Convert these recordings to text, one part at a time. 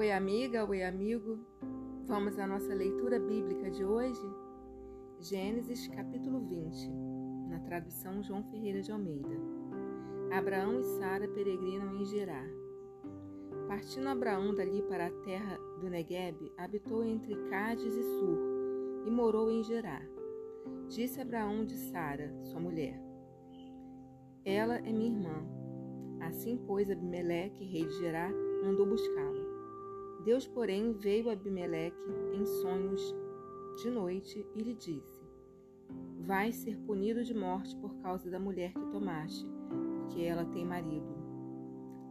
Oi, amiga, oi, amigo. Vamos à nossa leitura bíblica de hoje? Gênesis capítulo 20, na tradução João Ferreira de Almeida. Abraão e Sara peregrinam em Gerá. Partindo Abraão dali para a terra do Negueb, habitou entre Cádiz e Sur e morou em Gerá. Disse Abraão de Sara, sua mulher: Ela é minha irmã. Assim, pois, Abimeleque, rei de Gerá, mandou buscá-la. Deus, porém, veio a Abimeleque em sonhos de noite e lhe disse: Vais ser punido de morte por causa da mulher que tomaste, porque ela tem marido.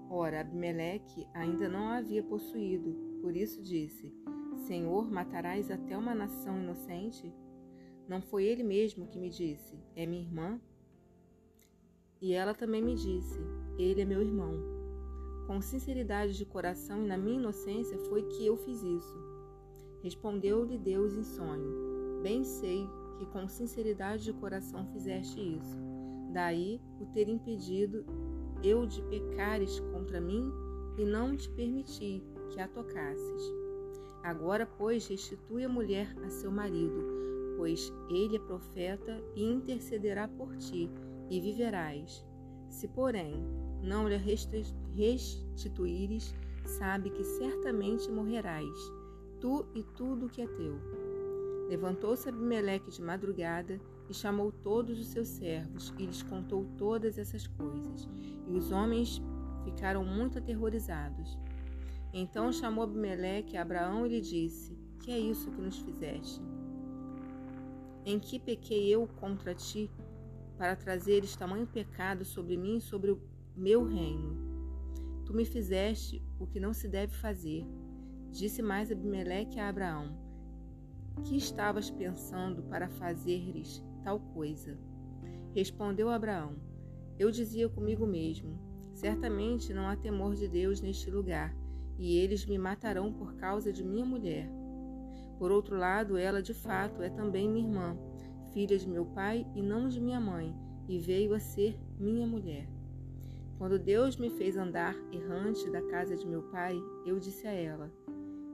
Ora, Abimeleque ainda não a havia possuído, por isso disse: Senhor, matarás até uma nação inocente? Não foi ele mesmo que me disse: É minha irmã? E ela também me disse: Ele é meu irmão. Com sinceridade de coração e na minha inocência foi que eu fiz isso. Respondeu-lhe Deus em sonho: Bem sei que com sinceridade de coração fizeste isso. Daí o ter impedido eu de pecares contra mim e não te permiti que a tocasses. Agora, pois, restitui a mulher a seu marido, pois ele é profeta e intercederá por ti, e viverás. Se, porém, não lhe restituíres, sabe que certamente morrerás, tu e tudo o que é teu. Levantou-se Abimeleque de madrugada e chamou todos os seus servos e lhes contou todas essas coisas. E os homens ficaram muito aterrorizados. Então chamou Abimeleque a Abraão e lhe disse: Que é isso que nos fizeste? Em que pequei eu contra ti para trazeres tamanho pecado sobre mim e sobre o meu reino. Tu me fizeste o que não se deve fazer. Disse mais Abimeleque a Abraão: Que estavas pensando para fazeres tal coisa? Respondeu Abraão: Eu dizia comigo mesmo: Certamente não há temor de Deus neste lugar, e eles me matarão por causa de minha mulher. Por outro lado, ela de fato é também minha irmã, filha de meu pai e não de minha mãe, e veio a ser minha mulher. Quando Deus me fez andar errante da casa de meu pai, eu disse a ela: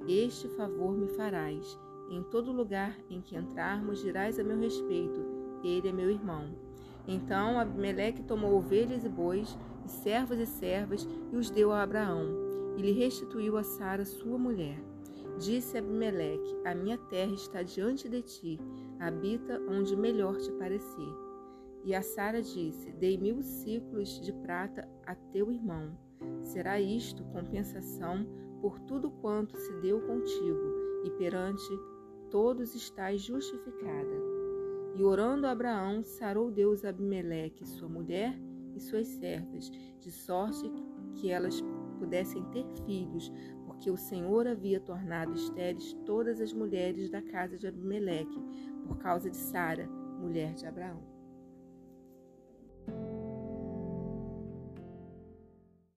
Este favor me farás. Em todo lugar em que entrarmos, dirás a meu respeito: Ele é meu irmão. Então Abimeleque tomou ovelhas e bois, e servos e servas, e os deu a Abraão, e lhe restituiu a Sara, sua mulher. Disse Abimeleque: A minha terra está diante de ti, habita onde melhor te parecer. E a Sara disse: Dei mil ciclos de prata a teu irmão. Será isto compensação por tudo quanto se deu contigo, e perante todos estás justificada. E orando Abraão, sarou Deus Abimeleque, sua mulher e suas servas, de sorte que elas pudessem ter filhos, porque o Senhor havia tornado estéreis todas as mulheres da casa de Abimeleque, por causa de Sara, mulher de Abraão.